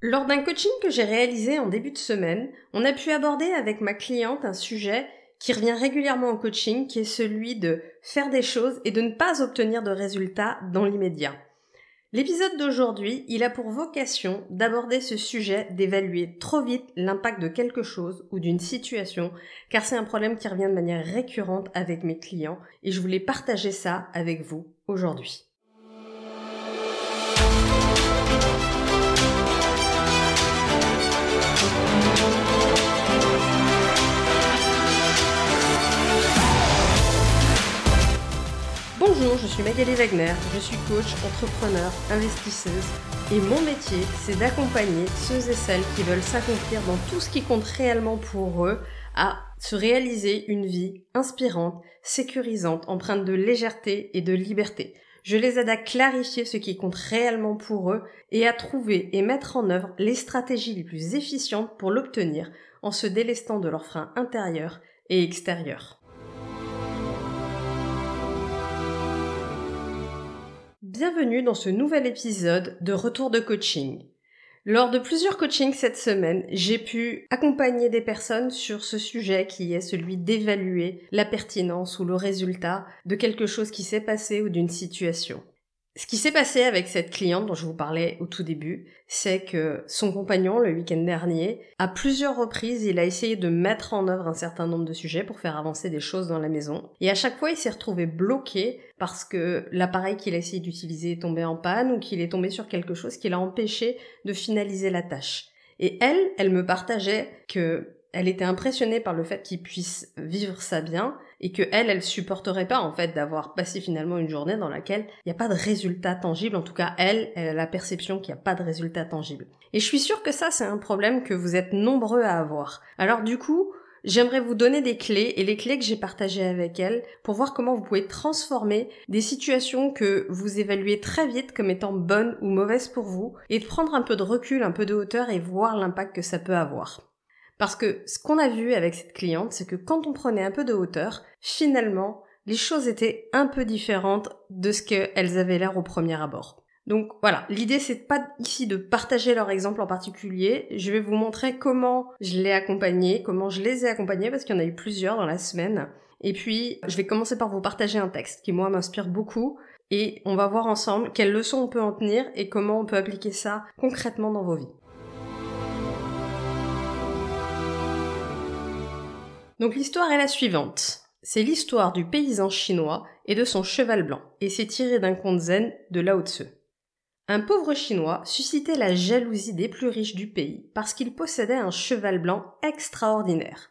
Lors d'un coaching que j'ai réalisé en début de semaine, on a pu aborder avec ma cliente un sujet qui revient régulièrement en coaching, qui est celui de faire des choses et de ne pas obtenir de résultats dans l'immédiat. L'épisode d'aujourd'hui, il a pour vocation d'aborder ce sujet, d'évaluer trop vite l'impact de quelque chose ou d'une situation, car c'est un problème qui revient de manière récurrente avec mes clients et je voulais partager ça avec vous aujourd'hui. Bonjour, je suis Magali Wagner, je suis coach, entrepreneur, investisseuse et mon métier c'est d'accompagner ceux et celles qui veulent s'accomplir dans tout ce qui compte réellement pour eux à se réaliser une vie inspirante, sécurisante, empreinte de légèreté et de liberté. Je les aide à clarifier ce qui compte réellement pour eux et à trouver et mettre en œuvre les stratégies les plus efficientes pour l'obtenir en se délestant de leurs freins intérieurs et extérieurs. Bienvenue dans ce nouvel épisode de Retour de coaching. Lors de plusieurs coachings cette semaine, j'ai pu accompagner des personnes sur ce sujet qui est celui d'évaluer la pertinence ou le résultat de quelque chose qui s'est passé ou d'une situation. Ce qui s'est passé avec cette cliente dont je vous parlais au tout début, c'est que son compagnon, le week-end dernier, à plusieurs reprises, il a essayé de mettre en œuvre un certain nombre de sujets pour faire avancer des choses dans la maison. Et à chaque fois, il s'est retrouvé bloqué parce que l'appareil qu'il a essayé d'utiliser est tombé en panne ou qu'il est tombé sur quelque chose qui l'a empêché de finaliser la tâche. Et elle, elle me partageait que elle était impressionnée par le fait qu'il puisse vivre ça bien et que elle, elle supporterait pas en fait d'avoir passé finalement une journée dans laquelle il n'y a pas de résultat tangible. En tout cas, elle, elle a la perception qu'il n'y a pas de résultat tangible. Et je suis sûre que ça, c'est un problème que vous êtes nombreux à avoir. Alors du coup, J'aimerais vous donner des clés et les clés que j'ai partagées avec elle pour voir comment vous pouvez transformer des situations que vous évaluez très vite comme étant bonnes ou mauvaises pour vous et de prendre un peu de recul, un peu de hauteur et voir l'impact que ça peut avoir. Parce que ce qu'on a vu avec cette cliente, c'est que quand on prenait un peu de hauteur, finalement, les choses étaient un peu différentes de ce qu'elles avaient l'air au premier abord. Donc voilà, l'idée c'est pas ici de partager leur exemple en particulier, je vais vous montrer comment je l'ai accompagné, comment je les ai accompagnés parce qu'il y en a eu plusieurs dans la semaine. Et puis, je vais commencer par vous partager un texte qui moi m'inspire beaucoup et on va voir ensemble quelles leçons on peut en tenir et comment on peut appliquer ça concrètement dans vos vies. Donc l'histoire est la suivante. C'est l'histoire du paysan chinois et de son cheval blanc, et c'est tiré d'un conte zen de Lao Tzu. Un pauvre chinois suscitait la jalousie des plus riches du pays parce qu'il possédait un cheval blanc extraordinaire.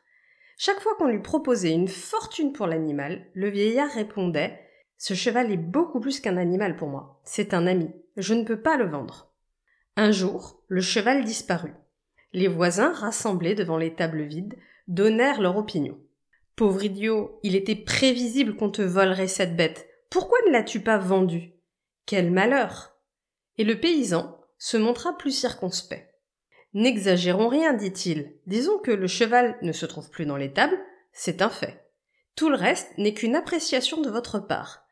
Chaque fois qu'on lui proposait une fortune pour l'animal, le vieillard répondait Ce cheval est beaucoup plus qu'un animal pour moi. C'est un ami. Je ne peux pas le vendre. Un jour, le cheval disparut. Les voisins, rassemblés devant les tables vides, donnèrent leur opinion. Pauvre idiot, il était prévisible qu'on te volerait cette bête. Pourquoi ne l'as-tu pas vendue? Quel malheur Et le paysan se montra plus circonspect. N'exagérons rien, dit-il. Disons que le cheval ne se trouve plus dans l'étable, c'est un fait. Tout le reste n'est qu'une appréciation de votre part.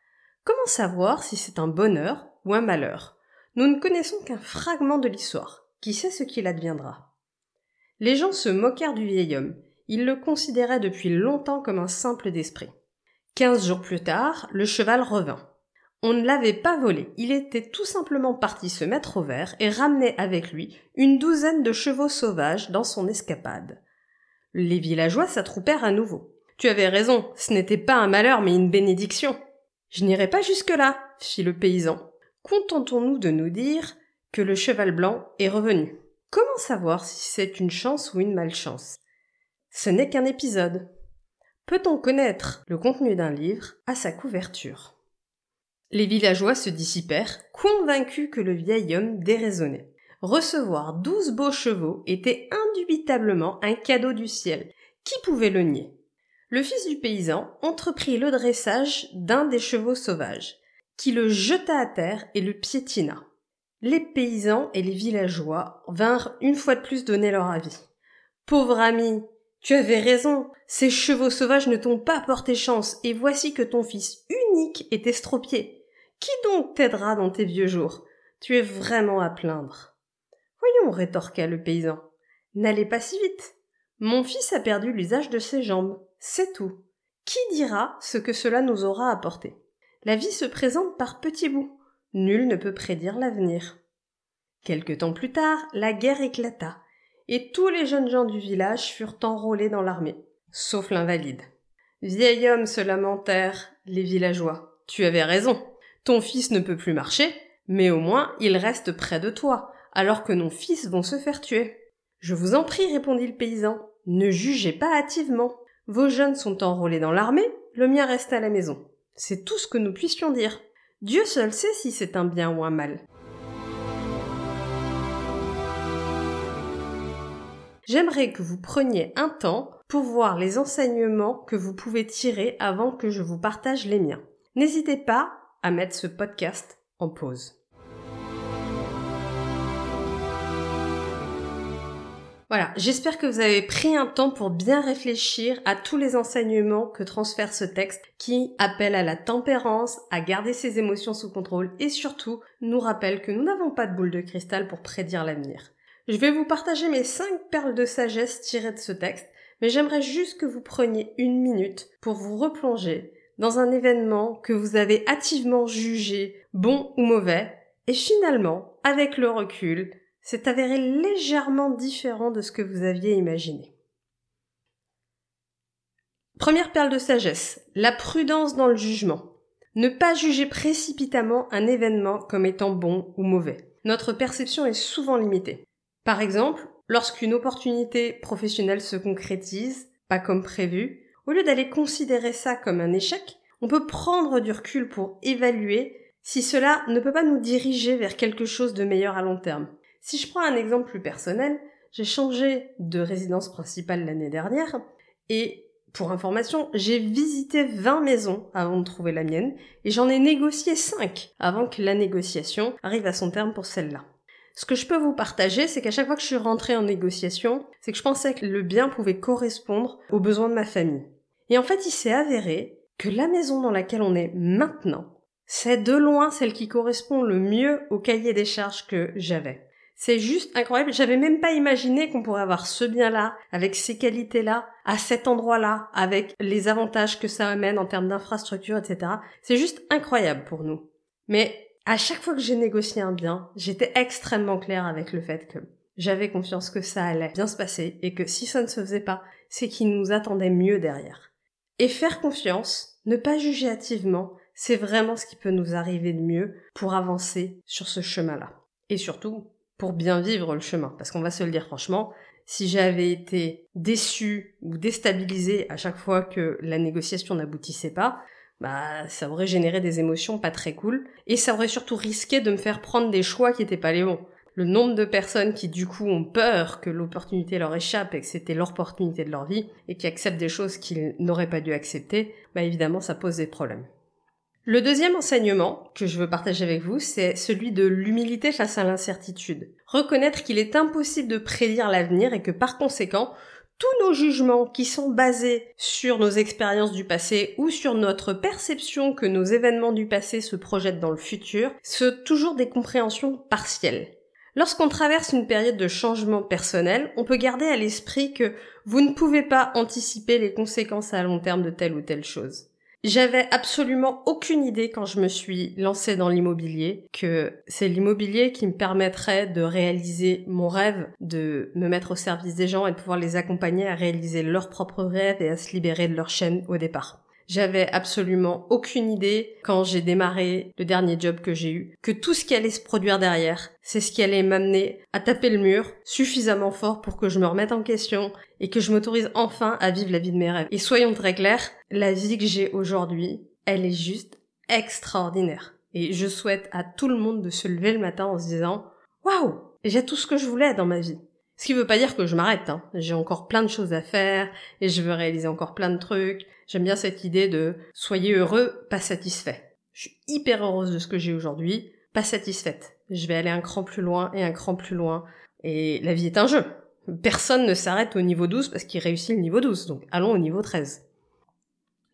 Comment savoir si c'est un bonheur ou un malheur? Nous ne connaissons qu'un fragment de l'histoire. Qui sait ce qu'il adviendra? Les gens se moquèrent du vieil homme, il le considérait depuis longtemps comme un simple d'esprit. Quinze jours plus tard, le cheval revint. On ne l'avait pas volé, il était tout simplement parti se mettre au vert et ramenait avec lui une douzaine de chevaux sauvages dans son escapade. Les villageois s'attroupèrent à nouveau. Tu avais raison, ce n'était pas un malheur mais une bénédiction. Je n'irai pas jusque-là, fit le paysan. Contentons-nous de nous dire que le cheval blanc est revenu. Comment savoir si c'est une chance ou une malchance? Ce n'est qu'un épisode. Peut-on connaître le contenu d'un livre à sa couverture? Les villageois se dissipèrent, convaincus que le vieil homme déraisonnait. Recevoir douze beaux chevaux était indubitablement un cadeau du ciel. Qui pouvait le nier? Le fils du paysan entreprit le dressage d'un des chevaux sauvages, qui le jeta à terre et le piétina. Les paysans et les villageois vinrent une fois de plus donner leur avis. Pauvre ami, tu avais raison, ces chevaux sauvages ne t'ont pas porté chance, et voici que ton fils unique est estropié. Qui donc t'aidera dans tes vieux jours? Tu es vraiment à plaindre. Voyons, rétorqua le paysan. N'allez pas si vite. Mon fils a perdu l'usage de ses jambes. C'est tout. Qui dira ce que cela nous aura apporté? La vie se présente par petits bouts. Nul ne peut prédire l'avenir. Quelque temps plus tard, la guerre éclata, et tous les jeunes gens du village furent enrôlés dans l'armée, sauf l'invalide. Vieil homme se lamentèrent les villageois. Tu avais raison. Ton fils ne peut plus marcher, mais au moins il reste près de toi, alors que nos fils vont se faire tuer. Je vous en prie, répondit le paysan, ne jugez pas hâtivement. Vos jeunes sont enrôlés dans l'armée, le mien reste à la maison. C'est tout ce que nous puissions dire. Dieu seul sait si c'est un bien ou un mal. J'aimerais que vous preniez un temps pour voir les enseignements que vous pouvez tirer avant que je vous partage les miens. N'hésitez pas à mettre ce podcast en pause. Voilà, j'espère que vous avez pris un temps pour bien réfléchir à tous les enseignements que transfère ce texte qui appelle à la tempérance, à garder ses émotions sous contrôle et surtout nous rappelle que nous n'avons pas de boule de cristal pour prédire l'avenir. Je vais vous partager mes 5 perles de sagesse tirées de ce texte, mais j'aimerais juste que vous preniez une minute pour vous replonger dans un événement que vous avez hâtivement jugé bon ou mauvais, et finalement, avec le recul, c'est avéré légèrement différent de ce que vous aviez imaginé. Première perle de sagesse, la prudence dans le jugement. Ne pas juger précipitamment un événement comme étant bon ou mauvais. Notre perception est souvent limitée. Par exemple, lorsqu'une opportunité professionnelle se concrétise, pas comme prévu, au lieu d'aller considérer ça comme un échec, on peut prendre du recul pour évaluer si cela ne peut pas nous diriger vers quelque chose de meilleur à long terme. Si je prends un exemple plus personnel, j'ai changé de résidence principale l'année dernière et pour information, j'ai visité 20 maisons avant de trouver la mienne et j'en ai négocié 5 avant que la négociation arrive à son terme pour celle-là. Ce que je peux vous partager, c'est qu'à chaque fois que je suis rentrée en négociation, c'est que je pensais que le bien pouvait correspondre aux besoins de ma famille. Et en fait, il s'est avéré que la maison dans laquelle on est maintenant, c'est de loin celle qui correspond le mieux au cahier des charges que j'avais. C'est juste incroyable. J'avais même pas imaginé qu'on pourrait avoir ce bien-là, avec ces qualités-là, à cet endroit-là, avec les avantages que ça amène en termes d'infrastructure, etc. C'est juste incroyable pour nous. Mais à chaque fois que j'ai négocié un bien, j'étais extrêmement claire avec le fait que j'avais confiance que ça allait bien se passer et que si ça ne se faisait pas, c'est qu'il nous attendait mieux derrière. Et faire confiance, ne pas juger hâtivement, c'est vraiment ce qui peut nous arriver de mieux pour avancer sur ce chemin-là. Et surtout, pour bien vivre le chemin. Parce qu'on va se le dire franchement, si j'avais été déçu ou déstabilisé à chaque fois que la négociation n'aboutissait pas, bah ça aurait généré des émotions pas très cool et ça aurait surtout risqué de me faire prendre des choix qui étaient pas les bons. Le nombre de personnes qui du coup ont peur que l'opportunité leur échappe et que c'était l'opportunité de leur vie et qui acceptent des choses qu'ils n'auraient pas dû accepter, bah évidemment ça pose des problèmes. Le deuxième enseignement que je veux partager avec vous, c'est celui de l'humilité face à l'incertitude. Reconnaître qu'il est impossible de prédire l'avenir et que par conséquent, tous nos jugements qui sont basés sur nos expériences du passé ou sur notre perception que nos événements du passé se projettent dans le futur, sont toujours des compréhensions partielles. Lorsqu'on traverse une période de changement personnel, on peut garder à l'esprit que vous ne pouvez pas anticiper les conséquences à long terme de telle ou telle chose. J'avais absolument aucune idée quand je me suis lancée dans l'immobilier que c'est l'immobilier qui me permettrait de réaliser mon rêve, de me mettre au service des gens et de pouvoir les accompagner à réaliser leurs propres rêves et à se libérer de leur chaîne au départ. J'avais absolument aucune idée quand j'ai démarré le dernier job que j'ai eu que tout ce qui allait se produire derrière, c'est ce qui allait m'amener à taper le mur suffisamment fort pour que je me remette en question et que je m'autorise enfin à vivre la vie de mes rêves. Et soyons très clairs, la vie que j'ai aujourd'hui, elle est juste extraordinaire. Et je souhaite à tout le monde de se lever le matin en se disant Waouh, j'ai tout ce que je voulais dans ma vie. Ce qui veut pas dire que je m'arrête, hein. J'ai encore plein de choses à faire et je veux réaliser encore plein de trucs. J'aime bien cette idée de soyez heureux, pas satisfait. Je suis hyper heureuse de ce que j'ai aujourd'hui, pas satisfaite. Je vais aller un cran plus loin et un cran plus loin. Et la vie est un jeu. Personne ne s'arrête au niveau 12 parce qu'il réussit le niveau 12. Donc allons au niveau 13.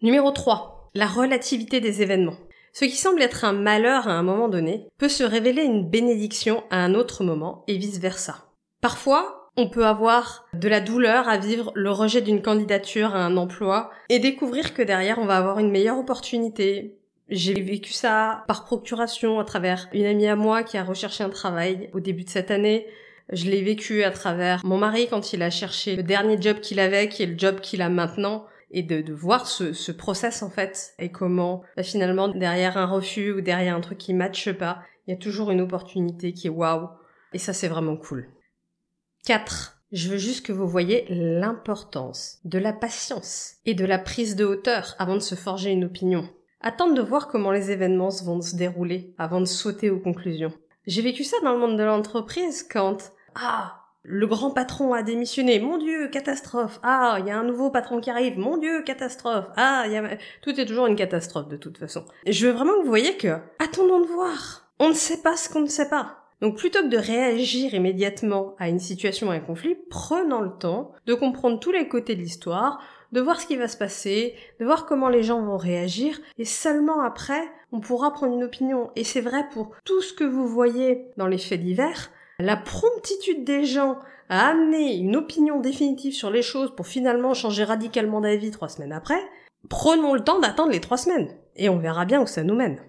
Numéro 3. La relativité des événements. Ce qui semble être un malheur à un moment donné peut se révéler une bénédiction à un autre moment et vice versa. Parfois, on peut avoir de la douleur à vivre le rejet d'une candidature à un emploi et découvrir que derrière on va avoir une meilleure opportunité. J'ai vécu ça par procuration à travers une amie à moi qui a recherché un travail au début de cette année. Je l'ai vécu à travers mon mari quand il a cherché le dernier job qu'il avait, qui est le job qu'il a maintenant et de, de voir ce, ce, process en fait et comment bah, finalement derrière un refus ou derrière un truc qui matche pas, il y a toujours une opportunité qui est waouh et ça c'est vraiment cool. 4. Je veux juste que vous voyez l'importance de la patience et de la prise de hauteur avant de se forger une opinion. Attendre de voir comment les événements vont se dérouler avant de sauter aux conclusions. J'ai vécu ça dans le monde de l'entreprise quand, ah, le grand patron a démissionné. Mon Dieu, catastrophe. Ah, il y a un nouveau patron qui arrive. Mon Dieu, catastrophe. Ah, y a... tout est toujours une catastrophe de toute façon. Je veux vraiment que vous voyez que attendons de voir. On ne sait pas ce qu'on ne sait pas. Donc plutôt que de réagir immédiatement à une situation, à un conflit, prenons le temps de comprendre tous les côtés de l'histoire, de voir ce qui va se passer, de voir comment les gens vont réagir, et seulement après, on pourra prendre une opinion. Et c'est vrai pour tout ce que vous voyez dans les faits divers, la promptitude des gens à amener une opinion définitive sur les choses pour finalement changer radicalement d'avis trois semaines après, prenons le temps d'attendre les trois semaines, et on verra bien où ça nous mène.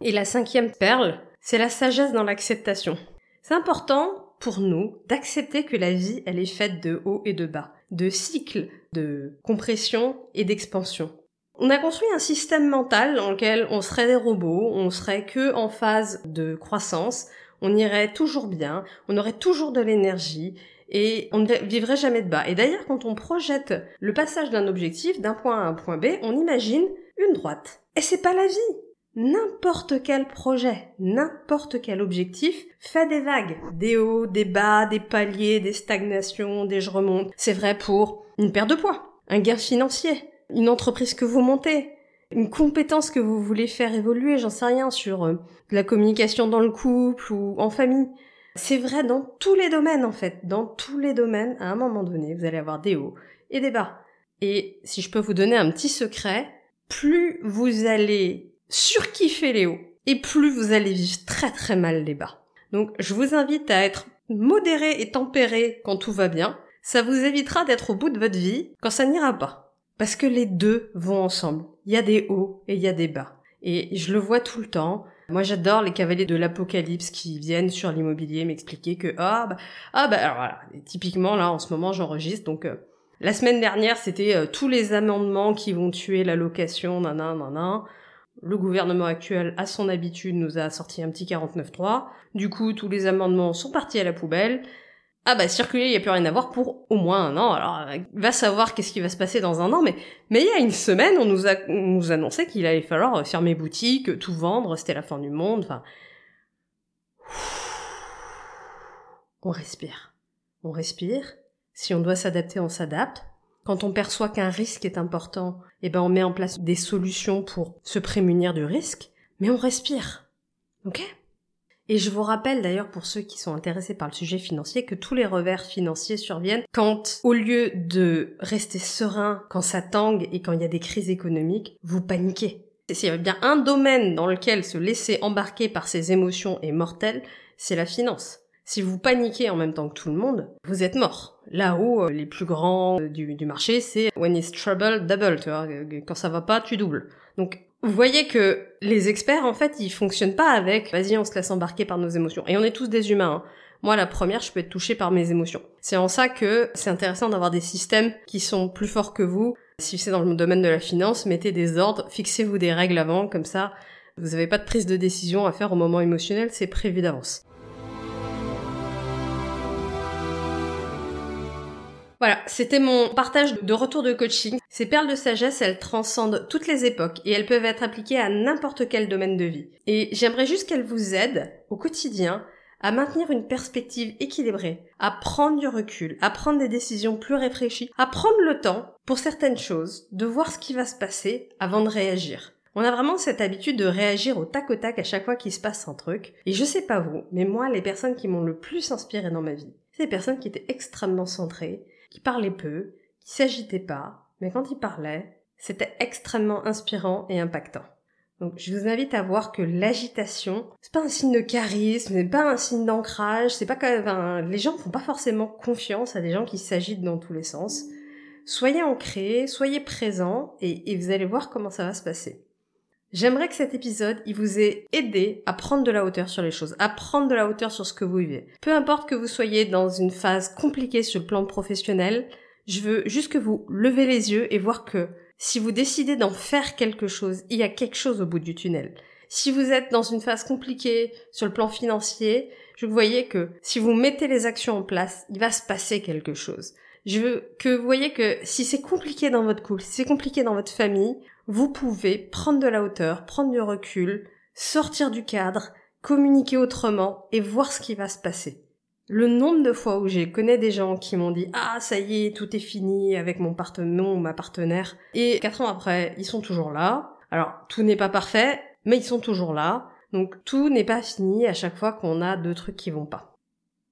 Et la cinquième perle, c'est la sagesse dans l'acceptation. C'est important pour nous d'accepter que la vie, elle est faite de hauts et de bas, de cycles de compression et d'expansion. On a construit un système mental dans lequel on serait des robots, on serait que en phase de croissance, on irait toujours bien, on aurait toujours de l'énergie et on ne vivrait jamais de bas. Et d'ailleurs, quand on projette le passage d'un objectif d'un point A à un point B, on imagine une droite. Et c'est pas la vie n'importe quel projet, n'importe quel objectif fait des vagues, des hauts, des bas, des paliers, des stagnations, des je remonte. C'est vrai pour une perte de poids, un gain financier, une entreprise que vous montez, une compétence que vous voulez faire évoluer, j'en sais rien, sur euh, la communication dans le couple ou en famille. C'est vrai dans tous les domaines en fait, dans tous les domaines, à un moment donné, vous allez avoir des hauts et des bas. Et si je peux vous donner un petit secret, plus vous allez surkiffer les hauts, et plus vous allez vivre très très mal les bas. Donc je vous invite à être modéré et tempéré quand tout va bien. Ça vous évitera d'être au bout de votre vie quand ça n'ira pas. Parce que les deux vont ensemble. Il y a des hauts et il y a des bas. Et je le vois tout le temps. Moi, j'adore les cavaliers de l'apocalypse qui viennent sur l'immobilier m'expliquer que ah bah ah bah alors voilà. typiquement là en ce moment j'enregistre donc euh, la semaine dernière c'était euh, tous les amendements qui vont tuer la location nan nan nan le gouvernement actuel, à son habitude, nous a sorti un petit 49.3. Du coup, tous les amendements sont partis à la poubelle. Ah bah circuler, il n'y a plus rien à voir pour au moins un an. Alors, euh, va savoir qu'est-ce qui va se passer dans un an, mais mais il y a une semaine, on nous a on nous annonçait qu'il allait falloir fermer boutique, tout vendre, c'était la fin du monde. Enfin, on respire, on respire. Si on doit s'adapter, on s'adapte. Quand on perçoit qu'un risque est important, eh ben on met en place des solutions pour se prémunir du risque, mais on respire. Ok? Et je vous rappelle d'ailleurs pour ceux qui sont intéressés par le sujet financier que tous les revers financiers surviennent quand, au lieu de rester serein quand ça tangue et quand il y a des crises économiques, vous paniquez. S'il y a bien un domaine dans lequel se laisser embarquer par ses émotions est mortel, c'est la finance. Si vous paniquez en même temps que tout le monde, vous êtes mort. Là où euh, les plus grands euh, du, marché, c'est when it's trouble, double, tu vois. Quand ça va pas, tu doubles. Donc, vous voyez que les experts, en fait, ils fonctionnent pas avec vas-y, on se laisse embarquer par nos émotions. Et on est tous des humains. Hein. Moi, la première, je peux être touchée par mes émotions. C'est en ça que c'est intéressant d'avoir des systèmes qui sont plus forts que vous. Si c'est dans le domaine de la finance, mettez des ordres, fixez-vous des règles avant, comme ça, vous n'avez pas de prise de décision à faire au moment émotionnel, c'est prévu d'avance. Voilà, c'était mon partage de retour de coaching. Ces perles de sagesse, elles transcendent toutes les époques et elles peuvent être appliquées à n'importe quel domaine de vie. Et j'aimerais juste qu'elles vous aident au quotidien à maintenir une perspective équilibrée, à prendre du recul, à prendre des décisions plus réfléchies, à prendre le temps pour certaines choses, de voir ce qui va se passer avant de réagir. On a vraiment cette habitude de réagir au tac au tac à chaque fois qu'il se passe un truc. Et je sais pas vous, mais moi, les personnes qui m'ont le plus inspiré dans ma vie, c'est les personnes qui étaient extrêmement centrées, qui parlait peu, qui s'agitait pas, mais quand il parlait, c'était extrêmement inspirant et impactant. Donc je vous invite à voir que l'agitation, c'est pas un signe de charisme, c'est pas un signe d'ancrage, c'est pas que les gens font pas forcément confiance à des gens qui s'agitent dans tous les sens. Soyez ancrés, soyez présents et vous allez voir comment ça va se passer. J'aimerais que cet épisode, il vous ait aidé à prendre de la hauteur sur les choses, à prendre de la hauteur sur ce que vous vivez. Peu importe que vous soyez dans une phase compliquée sur le plan professionnel, je veux juste que vous levez les yeux et voir que si vous décidez d'en faire quelque chose, il y a quelque chose au bout du tunnel. Si vous êtes dans une phase compliquée sur le plan financier, je voyez que si vous mettez les actions en place, il va se passer quelque chose. Je veux que vous voyez que si c'est compliqué dans votre couple, si c'est compliqué dans votre famille, vous pouvez prendre de la hauteur, prendre du recul, sortir du cadre, communiquer autrement et voir ce qui va se passer. Le nombre de fois où j'ai connais des gens qui m'ont dit ah ça y est tout est fini avec mon partenaire ou ma partenaire et quatre ans après ils sont toujours là. Alors tout n'est pas parfait mais ils sont toujours là donc tout n'est pas fini à chaque fois qu'on a deux trucs qui vont pas.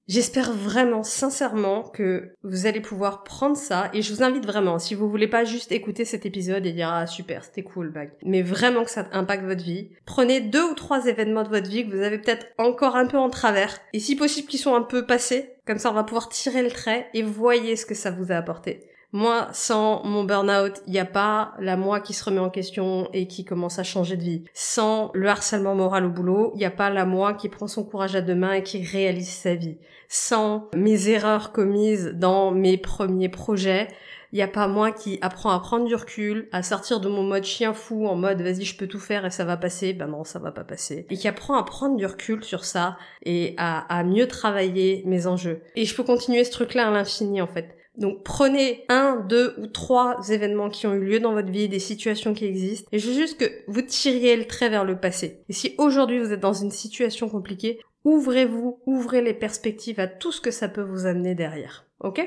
J'espère vraiment, sincèrement, que vous allez pouvoir prendre ça, et je vous invite vraiment, si vous voulez pas juste écouter cet épisode et dire ah super, c'était cool, bag, mais vraiment que ça impacte votre vie, prenez deux ou trois événements de votre vie que vous avez peut-être encore un peu en travers, et si possible qu'ils sont un peu passés, comme ça on va pouvoir tirer le trait et voyez ce que ça vous a apporté. Moi, sans mon burn-out, il n'y a pas la moi qui se remet en question et qui commence à changer de vie. Sans le harcèlement moral au boulot, il n'y a pas la moi qui prend son courage à deux mains et qui réalise sa vie. Sans mes erreurs commises dans mes premiers projets, il n'y a pas moi qui apprend à prendre du recul, à sortir de mon mode chien fou en mode vas-y je peux tout faire et ça va passer, ben non ça va pas passer. Et qui apprend à prendre du recul sur ça et à, à mieux travailler mes enjeux. Et je peux continuer ce truc-là à l'infini en fait. Donc prenez un, deux ou trois événements qui ont eu lieu dans votre vie, des situations qui existent, et je veux juste que vous tiriez le trait vers le passé. Et si aujourd'hui vous êtes dans une situation compliquée, ouvrez-vous, ouvrez les perspectives à tout ce que ça peut vous amener derrière. Ok?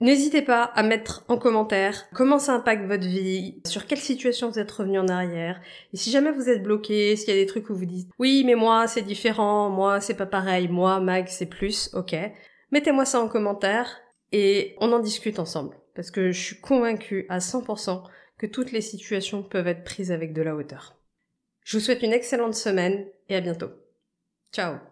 N'hésitez pas à mettre en commentaire comment ça impacte votre vie, sur quelle situation vous êtes revenu en arrière. Et si jamais vous êtes bloqué, s'il y a des trucs où vous dites oui mais moi c'est différent, moi c'est pas pareil, moi Mag c'est plus, ok. Mettez-moi ça en commentaire et on en discute ensemble. Parce que je suis convaincue à 100% que toutes les situations peuvent être prises avec de la hauteur. Je vous souhaite une excellente semaine et à bientôt. Ciao